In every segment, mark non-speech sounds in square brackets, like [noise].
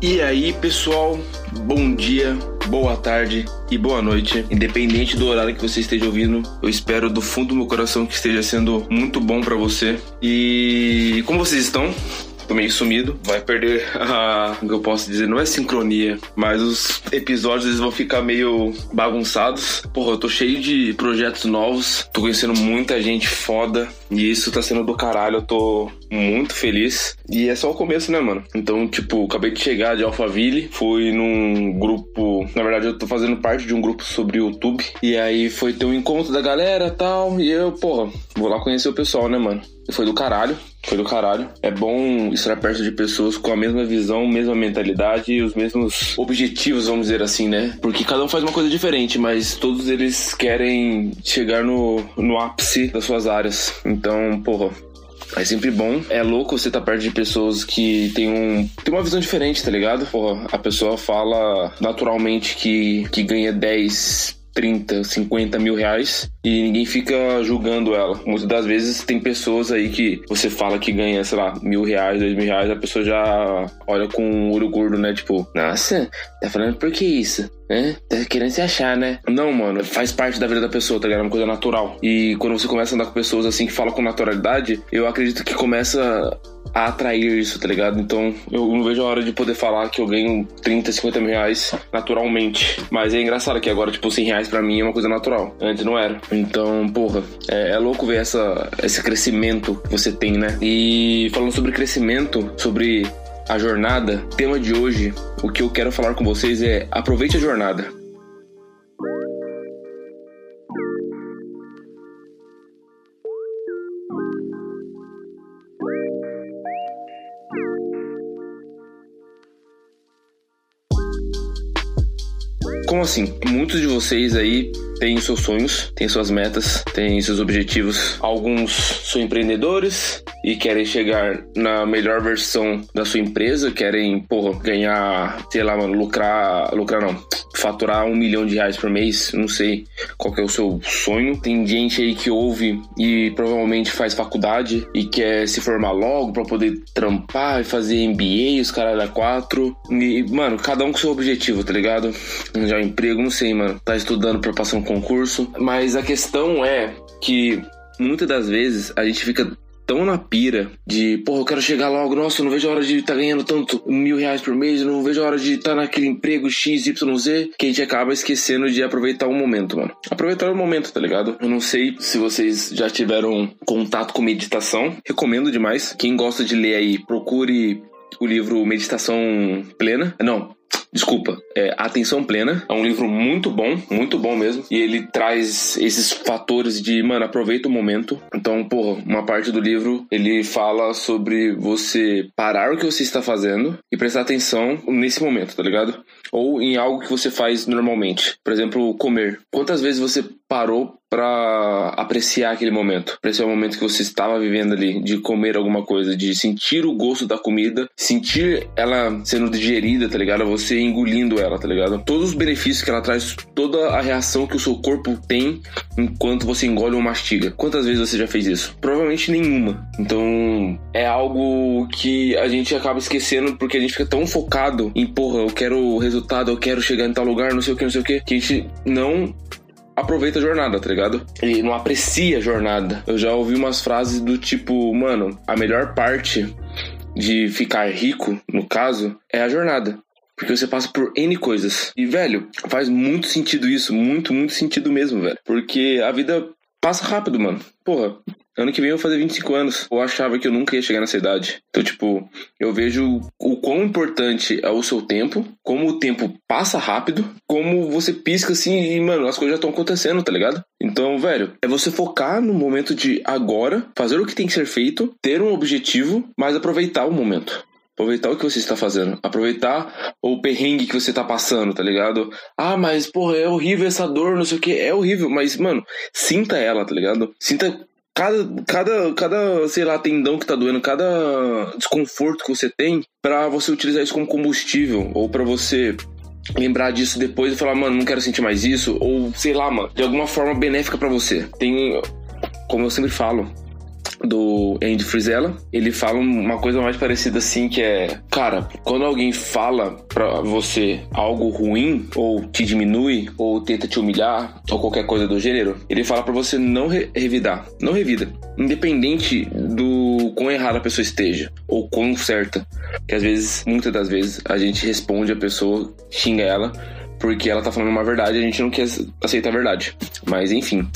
E aí, pessoal, bom dia, boa tarde e boa noite. Independente do horário que você esteja ouvindo, eu espero do fundo do meu coração que esteja sendo muito bom para você. E como vocês estão? Tô meio sumido, vai perder [laughs] a. O que eu posso dizer? Não é sincronia, mas os episódios eles vão ficar meio bagunçados. Porra, eu tô cheio de projetos novos, tô conhecendo muita gente foda e isso tá sendo do caralho. Eu tô muito feliz. E é só o começo, né, mano? Então, tipo, acabei de chegar de Alphaville, fui num grupo. Na verdade, eu tô fazendo parte de um grupo sobre YouTube. E aí foi ter um encontro da galera tal. E eu, porra, vou lá conhecer o pessoal, né, mano? Foi do caralho, foi do caralho. É bom estar perto de pessoas com a mesma visão, mesma mentalidade e os mesmos objetivos, vamos dizer assim, né? Porque cada um faz uma coisa diferente, mas todos eles querem chegar no, no ápice das suas áreas. Então, porra, é sempre bom. É louco você estar tá perto de pessoas que tem, um, tem uma visão diferente, tá ligado? Porra, a pessoa fala naturalmente que, que ganha 10 30, 50 mil reais e ninguém fica julgando ela. Muitas das vezes tem pessoas aí que você fala que ganha, sei lá, mil reais, dois mil reais, a pessoa já olha com um olho gordo, né? Tipo, nossa, tá falando por que isso? É, tá querendo se achar, né? Não, mano, faz parte da vida da pessoa, tá ligado? É uma coisa natural. E quando você começa a andar com pessoas assim que falam com naturalidade, eu acredito que começa a atrair isso, tá ligado? Então eu não vejo a hora de poder falar que eu ganho 30, 50 mil reais naturalmente. Mas é engraçado que agora, tipo, 100 reais pra mim é uma coisa natural. Antes não era. Então, porra, é, é louco ver essa, esse crescimento que você tem, né? E falando sobre crescimento, sobre a jornada, tema de hoje, o que eu quero falar com vocês é aproveite a jornada. Assim? Muitos de vocês aí têm seus sonhos, têm suas metas, têm seus objetivos. Alguns são empreendedores e querem chegar na melhor versão da sua empresa, querem, porra, ganhar, sei lá, mano, lucrar, lucrar não, faturar um milhão de reais por mês, não sei qual é o seu sonho. Tem gente aí que ouve e provavelmente faz faculdade e quer se formar logo para poder trampar e fazer MBA, os caras da quatro. E, mano, cada um com seu objetivo, tá ligado? Já emprego, não sei, mano. Tá estudando para passar um concurso. Mas a questão é que muitas das vezes a gente fica tão na pira de, porra, eu quero chegar logo, nossa, eu não vejo a hora de estar tá ganhando tanto mil reais por mês, eu não vejo a hora de estar tá naquele emprego X, Y, Z, que a gente acaba esquecendo de aproveitar o momento, mano. Aproveitar o momento, tá ligado? Eu não sei se vocês já tiveram contato com meditação, recomendo demais. Quem gosta de ler aí, procure o livro Meditação Plena. Não, Desculpa, é Atenção Plena. É um livro muito bom, muito bom mesmo. E ele traz esses fatores de, mano, aproveita o momento. Então, porra, uma parte do livro ele fala sobre você parar o que você está fazendo e prestar atenção nesse momento, tá ligado? Ou em algo que você faz normalmente. Por exemplo, comer. Quantas vezes você parou para apreciar aquele momento, apreciar o momento que você estava vivendo ali, de comer alguma coisa, de sentir o gosto da comida, sentir ela sendo digerida, tá ligado? Você engolindo ela, tá ligado? Todos os benefícios que ela traz, toda a reação que o seu corpo tem enquanto você engole ou mastiga. Quantas vezes você já fez isso? Provavelmente nenhuma. Então, é algo que a gente acaba esquecendo porque a gente fica tão focado em, porra, eu quero o resultado, eu quero chegar em tal lugar, não sei o que, não sei o que, que a gente não aproveita a jornada, tá ligado? Ele não aprecia a jornada. Eu já ouvi umas frases do tipo, mano, a melhor parte de ficar rico, no caso, é a jornada. Porque você passa por N coisas. E, velho, faz muito sentido isso. Muito, muito sentido mesmo, velho. Porque a vida passa rápido, mano. Porra, Ano que vem eu vou fazer 25 anos. Eu achava que eu nunca ia chegar nessa idade. Então, tipo, eu vejo o quão importante é o seu tempo, como o tempo passa rápido, como você pisca assim e, mano, as coisas já estão acontecendo, tá ligado? Então, velho, é você focar no momento de agora, fazer o que tem que ser feito, ter um objetivo, mas aproveitar o momento. Aproveitar o que você está fazendo. Aproveitar o perrengue que você está passando, tá ligado? Ah, mas, porra, é horrível essa dor, não sei o que. É horrível, mas, mano, sinta ela, tá ligado? Sinta cada, cada, cada, sei lá, tendão que tá doendo, cada desconforto que você tem, para você utilizar isso como combustível ou para você lembrar disso depois e falar, mano, não quero sentir mais isso, ou sei lá, mano, de alguma forma benéfica para você. Tem, como eu sempre falo, do Andy Frisella. Ele fala uma coisa mais parecida assim, que é, cara, quando alguém fala pra você algo ruim, ou te diminui, ou tenta te humilhar, ou qualquer coisa do gênero, ele fala para você não re revidar, não revida. Independente do quão errada a pessoa esteja, ou quão certa. Que às vezes, muitas das vezes, a gente responde a pessoa, xinga ela, porque ela tá falando uma verdade e a gente não quer aceitar a verdade. Mas enfim,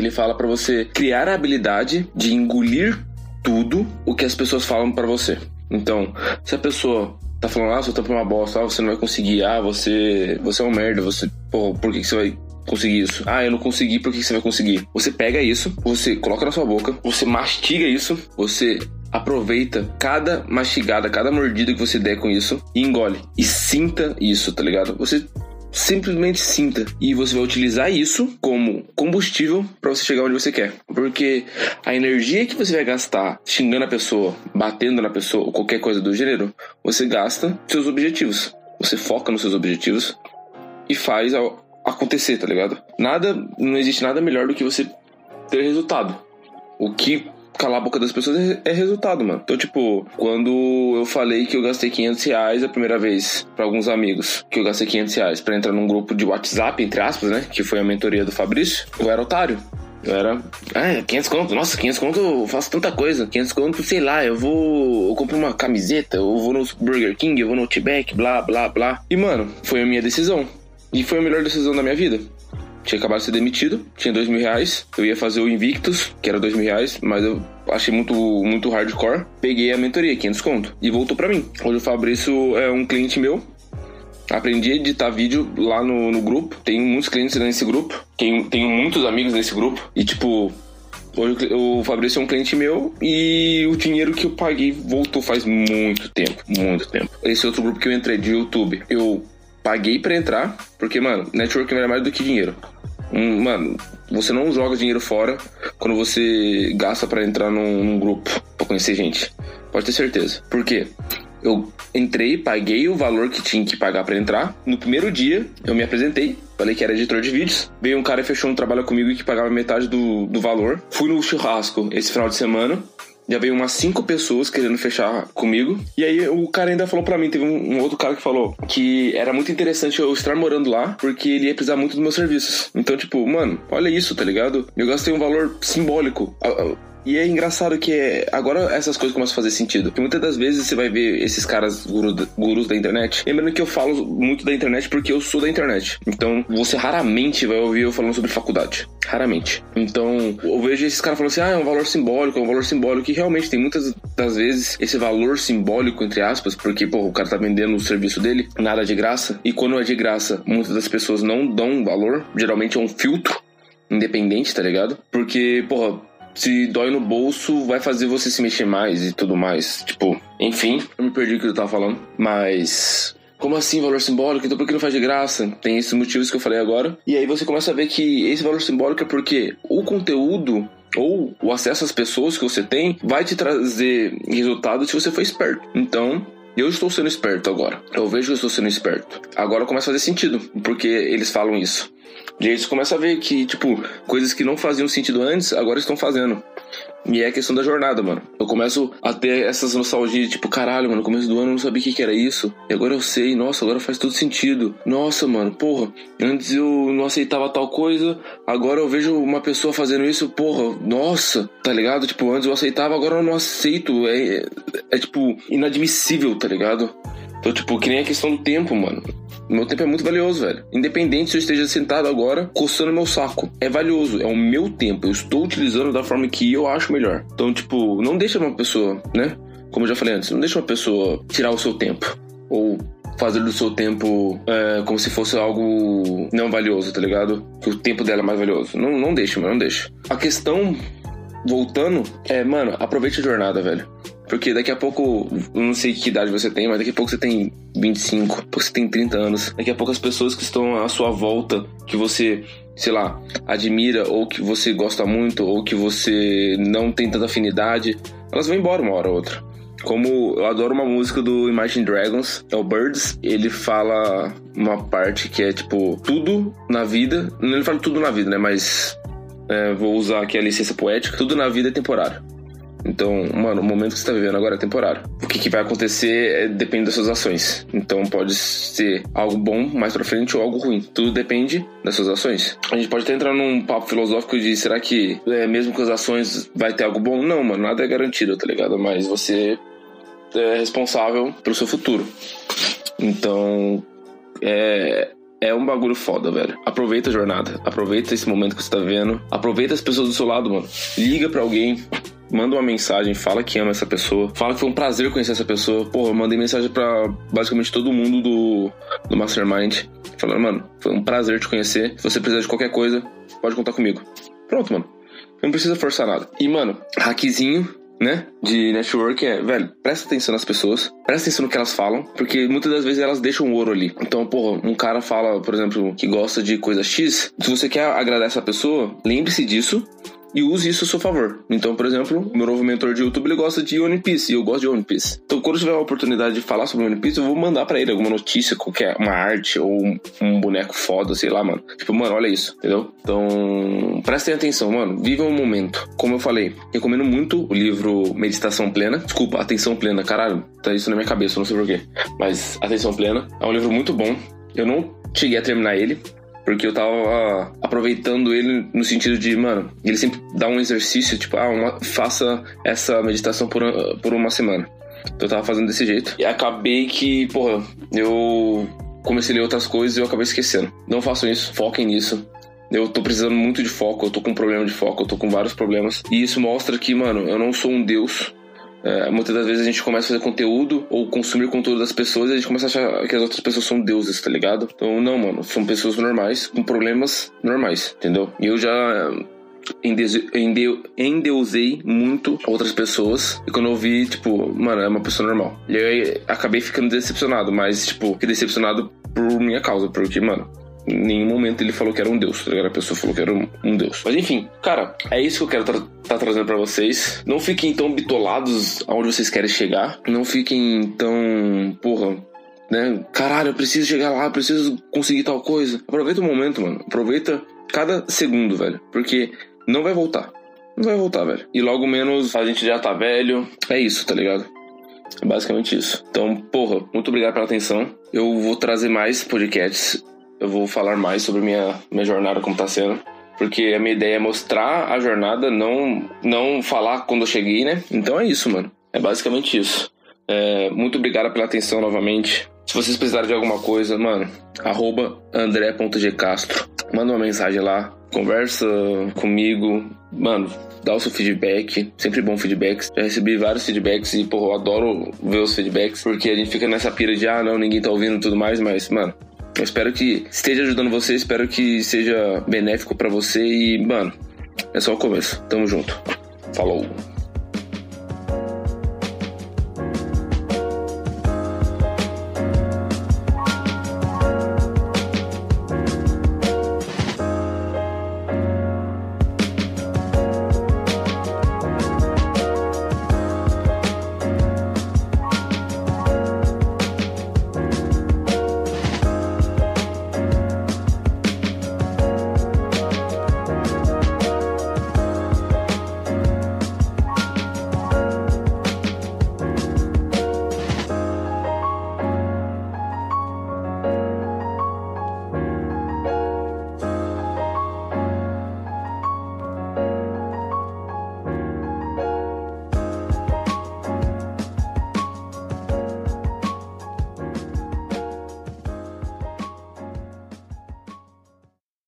ele fala para você criar a habilidade de engolir tudo o que as pessoas falam para você. Então, se a pessoa tá falando, ah, seu tampo é uma bosta, ah, você não vai conseguir, ah, você, você é um merda, você, pô, por que, que você vai conseguir isso? Ah, eu não consegui, por que, que você vai conseguir? Você pega isso, você coloca na sua boca, você mastiga isso, você aproveita cada mastigada, cada mordida que você der com isso e engole. E sinta isso, tá ligado? Você simplesmente sinta e você vai utilizar isso como combustível para você chegar onde você quer. Porque a energia que você vai gastar xingando a pessoa, batendo na pessoa ou qualquer coisa do gênero, você gasta seus objetivos. Você foca nos seus objetivos e faz acontecer, tá ligado? Nada, não existe nada melhor do que você ter resultado. O que calar a boca das pessoas é, é, resultado, mano. Então, tipo, quando eu falei que eu gastei 500 reais a primeira vez para alguns amigos, que eu gastei 500 reais pra entrar num grupo de WhatsApp, entre aspas, né? Que foi a mentoria do Fabrício, eu era otário. Eu era. Ah, 500 conto. Nossa, 500 conto eu faço tanta coisa. 500 conto, sei lá, eu vou. Eu compro uma camiseta, eu vou no Burger King, eu vou no Outback, blá, blá, blá. E, mano, foi a minha decisão. E foi a melhor decisão da minha vida tinha acabado de ser demitido, tinha dois mil reais. Eu ia fazer o Invictus, que era dois mil reais, mas eu achei muito, muito hardcore. Peguei a mentoria, 500 conto, e voltou para mim. Hoje o Fabrício é um cliente meu. Aprendi a editar vídeo lá no, no grupo. Tenho muitos clientes nesse grupo. Tenho, tenho muitos amigos nesse grupo. E, tipo, Hoje o Fabrício é um cliente meu e o dinheiro que eu paguei voltou faz muito tempo, muito tempo. Esse outro grupo que eu entrei de YouTube, eu paguei para entrar, porque, mano, networking é mais do que dinheiro. Um, mano, você não joga dinheiro fora quando você gasta para entrar num, num, grupo, pra conhecer gente. Pode ter certeza. Por quê? Eu entrei, paguei o valor que tinha que pagar para entrar. No primeiro dia, eu me apresentei, falei que era editor de vídeos. Veio um cara e fechou um trabalho comigo que pagava metade do, do valor. Fui no churrasco esse final de semana. Já veio umas cinco pessoas querendo fechar comigo. E aí o cara ainda falou para mim, teve um, um, outro cara que falou que era muito interessante eu estar morando lá, porque ele ia precisar muito dos meus serviços. Então, tipo, mano, olha isso, tá ligado? Eu gastei um valor simbólico. E é engraçado que agora essas coisas começam a fazer sentido. Porque muitas das vezes você vai ver esses caras guru, gurus da internet. Lembrando que eu falo muito da internet porque eu sou da internet. Então você raramente vai ouvir eu falando sobre faculdade. Raramente. Então eu vejo esses caras falando assim: ah, é um valor simbólico, é um valor simbólico. E realmente tem muitas das vezes esse valor simbólico, entre aspas, porque pô, o cara tá vendendo o serviço dele, nada de graça. E quando é de graça, muitas das pessoas não dão valor. Geralmente é um filtro independente, tá ligado? Porque, porra, se dói no bolso, vai fazer você se mexer mais e tudo mais. Tipo, enfim, eu me perdi o que eu tava falando. Mas como assim valor simbólico? Então por que não faz de graça? Tem esses motivos que eu falei agora. E aí você começa a ver que esse valor simbólico é porque o conteúdo ou o acesso às pessoas que você tem vai te trazer resultados se você for esperto. Então, eu estou sendo esperto agora. Eu vejo que eu estou sendo esperto. Agora começa a fazer sentido, porque eles falam isso. E aí você começa a ver que, tipo, coisas que não faziam sentido antes, agora estão fazendo. E é a questão da jornada, mano. Eu começo a ter essas nostalgias, tipo, caralho, mano, no começo do ano eu não sabia o que, que era isso. E agora eu sei, nossa, agora faz todo sentido. Nossa, mano, porra, antes eu não aceitava tal coisa, agora eu vejo uma pessoa fazendo isso, porra, nossa, tá ligado? Tipo, antes eu aceitava, agora eu não aceito. É, é, é tipo, inadmissível, tá ligado? Então, tipo, que nem a questão do tempo, mano. Meu tempo é muito valioso, velho. Independente se eu esteja sentado agora coçando meu saco. É valioso, é o meu tempo. Eu estou utilizando da forma que eu acho melhor. Então, tipo, não deixa uma pessoa, né? Como eu já falei antes, não deixa uma pessoa tirar o seu tempo. Ou fazer do seu tempo é, como se fosse algo não valioso, tá ligado? Que o tempo dela é mais valioso. Não, não deixa, mano, não deixa. A questão, voltando, é, mano, aproveite a jornada, velho. Porque daqui a pouco, não sei que idade você tem, mas daqui a pouco você tem 25, você tem 30 anos. Daqui a pouco as pessoas que estão à sua volta, que você, sei lá, admira, ou que você gosta muito, ou que você não tem tanta afinidade, elas vão embora uma hora ou outra. Como eu adoro uma música do Imagine Dragons, é o Birds, ele fala uma parte que é tipo, tudo na vida, não ele fala tudo na vida, né? Mas é, vou usar aqui a licença poética, tudo na vida é temporário. Então, mano, o momento que você tá vivendo agora é temporário. O que, que vai acontecer é, depende das suas ações. Então, pode ser algo bom mais pra frente ou algo ruim. Tudo depende das suas ações. A gente pode até entrar num papo filosófico de será que é, mesmo com as ações vai ter algo bom? Não, mano, nada é garantido, tá ligado? Mas você é responsável pelo seu futuro. Então, é, é um bagulho foda, velho. Aproveita a jornada. Aproveita esse momento que você tá vendo. Aproveita as pessoas do seu lado, mano. Liga para alguém. Manda uma mensagem, fala que ama essa pessoa. Fala que foi um prazer conhecer essa pessoa. Porra, eu mandei mensagem para basicamente todo mundo do, do Mastermind. Falando, mano, foi um prazer te conhecer. Se você precisar de qualquer coisa, pode contar comigo. Pronto, mano. Não precisa forçar nada. E, mano, hackzinho né, de network é, velho, presta atenção nas pessoas, presta atenção no que elas falam, porque muitas das vezes elas deixam ouro ali. Então, porra, um cara fala, por exemplo, que gosta de coisa X, se você quer agradar essa pessoa, lembre-se disso e use isso a seu favor. Então, por exemplo, meu novo mentor de YouTube ele gosta de One Piece e eu gosto de One Piece. Então, quando tiver a oportunidade de falar sobre One Piece, eu vou mandar para ele alguma notícia, qualquer uma arte ou um boneco foda, sei lá, mano. Tipo, mano, olha isso, entendeu? Então, prestem atenção, mano. Vivam o momento. Como eu falei, recomendo muito o livro Meditação Plena. Desculpa, Atenção Plena, caralho, tá isso na minha cabeça, não sei porquê. Mas Atenção Plena é um livro muito bom. Eu não cheguei a terminar ele, porque eu tava aproveitando ele no sentido de, mano, ele sempre dá um exercício, tipo, ah, uma, faça essa meditação por, por uma semana. Então eu tava fazendo desse jeito. E acabei que, porra, eu comecei a ler outras coisas e eu acabei esquecendo. Não façam isso, foquem nisso. Eu tô precisando muito de foco, eu tô com um problema de foco, eu tô com vários problemas. E isso mostra que, mano, eu não sou um deus é, muitas das vezes a gente começa a fazer conteúdo ou consumir conteúdo das pessoas e a gente começa a achar que as outras pessoas são deuses, tá ligado? Então, não, mano, são pessoas normais com problemas normais, entendeu? E eu já endeusei muito outras pessoas. E quando eu vi, tipo, mano, é uma pessoa normal. E aí acabei ficando decepcionado, mas, tipo, decepcionado por minha causa, porque, mano, em nenhum momento ele falou que era um deus, tá ligado? A pessoa falou que era um, um deus. Mas enfim, cara, é isso que eu quero estar tá trazendo para vocês. Não fiquem tão bitolados aonde vocês querem chegar. Não fiquem tão, porra, né? Caralho, eu preciso chegar lá, eu preciso conseguir tal coisa. Aproveita o momento, mano. Aproveita cada segundo, velho. Porque não vai voltar. Não vai voltar, velho. E logo menos a gente já tá velho. É isso, tá ligado? É basicamente isso. Então, porra, muito obrigado pela atenção. Eu vou trazer mais podcasts eu vou falar mais sobre minha, minha jornada como tá sendo. Porque a minha ideia é mostrar a jornada, não, não falar quando eu cheguei, né? Então é isso, mano. É basicamente isso. É, muito obrigado pela atenção novamente. Se vocês precisarem de alguma coisa, mano, arroba andré.gcastro. Manda uma mensagem lá, conversa comigo, mano, dá o seu feedback. Sempre bom feedback. Já recebi vários feedbacks e, porra, eu adoro ver os feedbacks, porque a gente fica nessa pira de, ah, não, ninguém tá ouvindo e tudo mais, mas, mano, eu espero que esteja ajudando você, espero que seja benéfico para você e, mano, é só o começo. Tamo junto. Falou.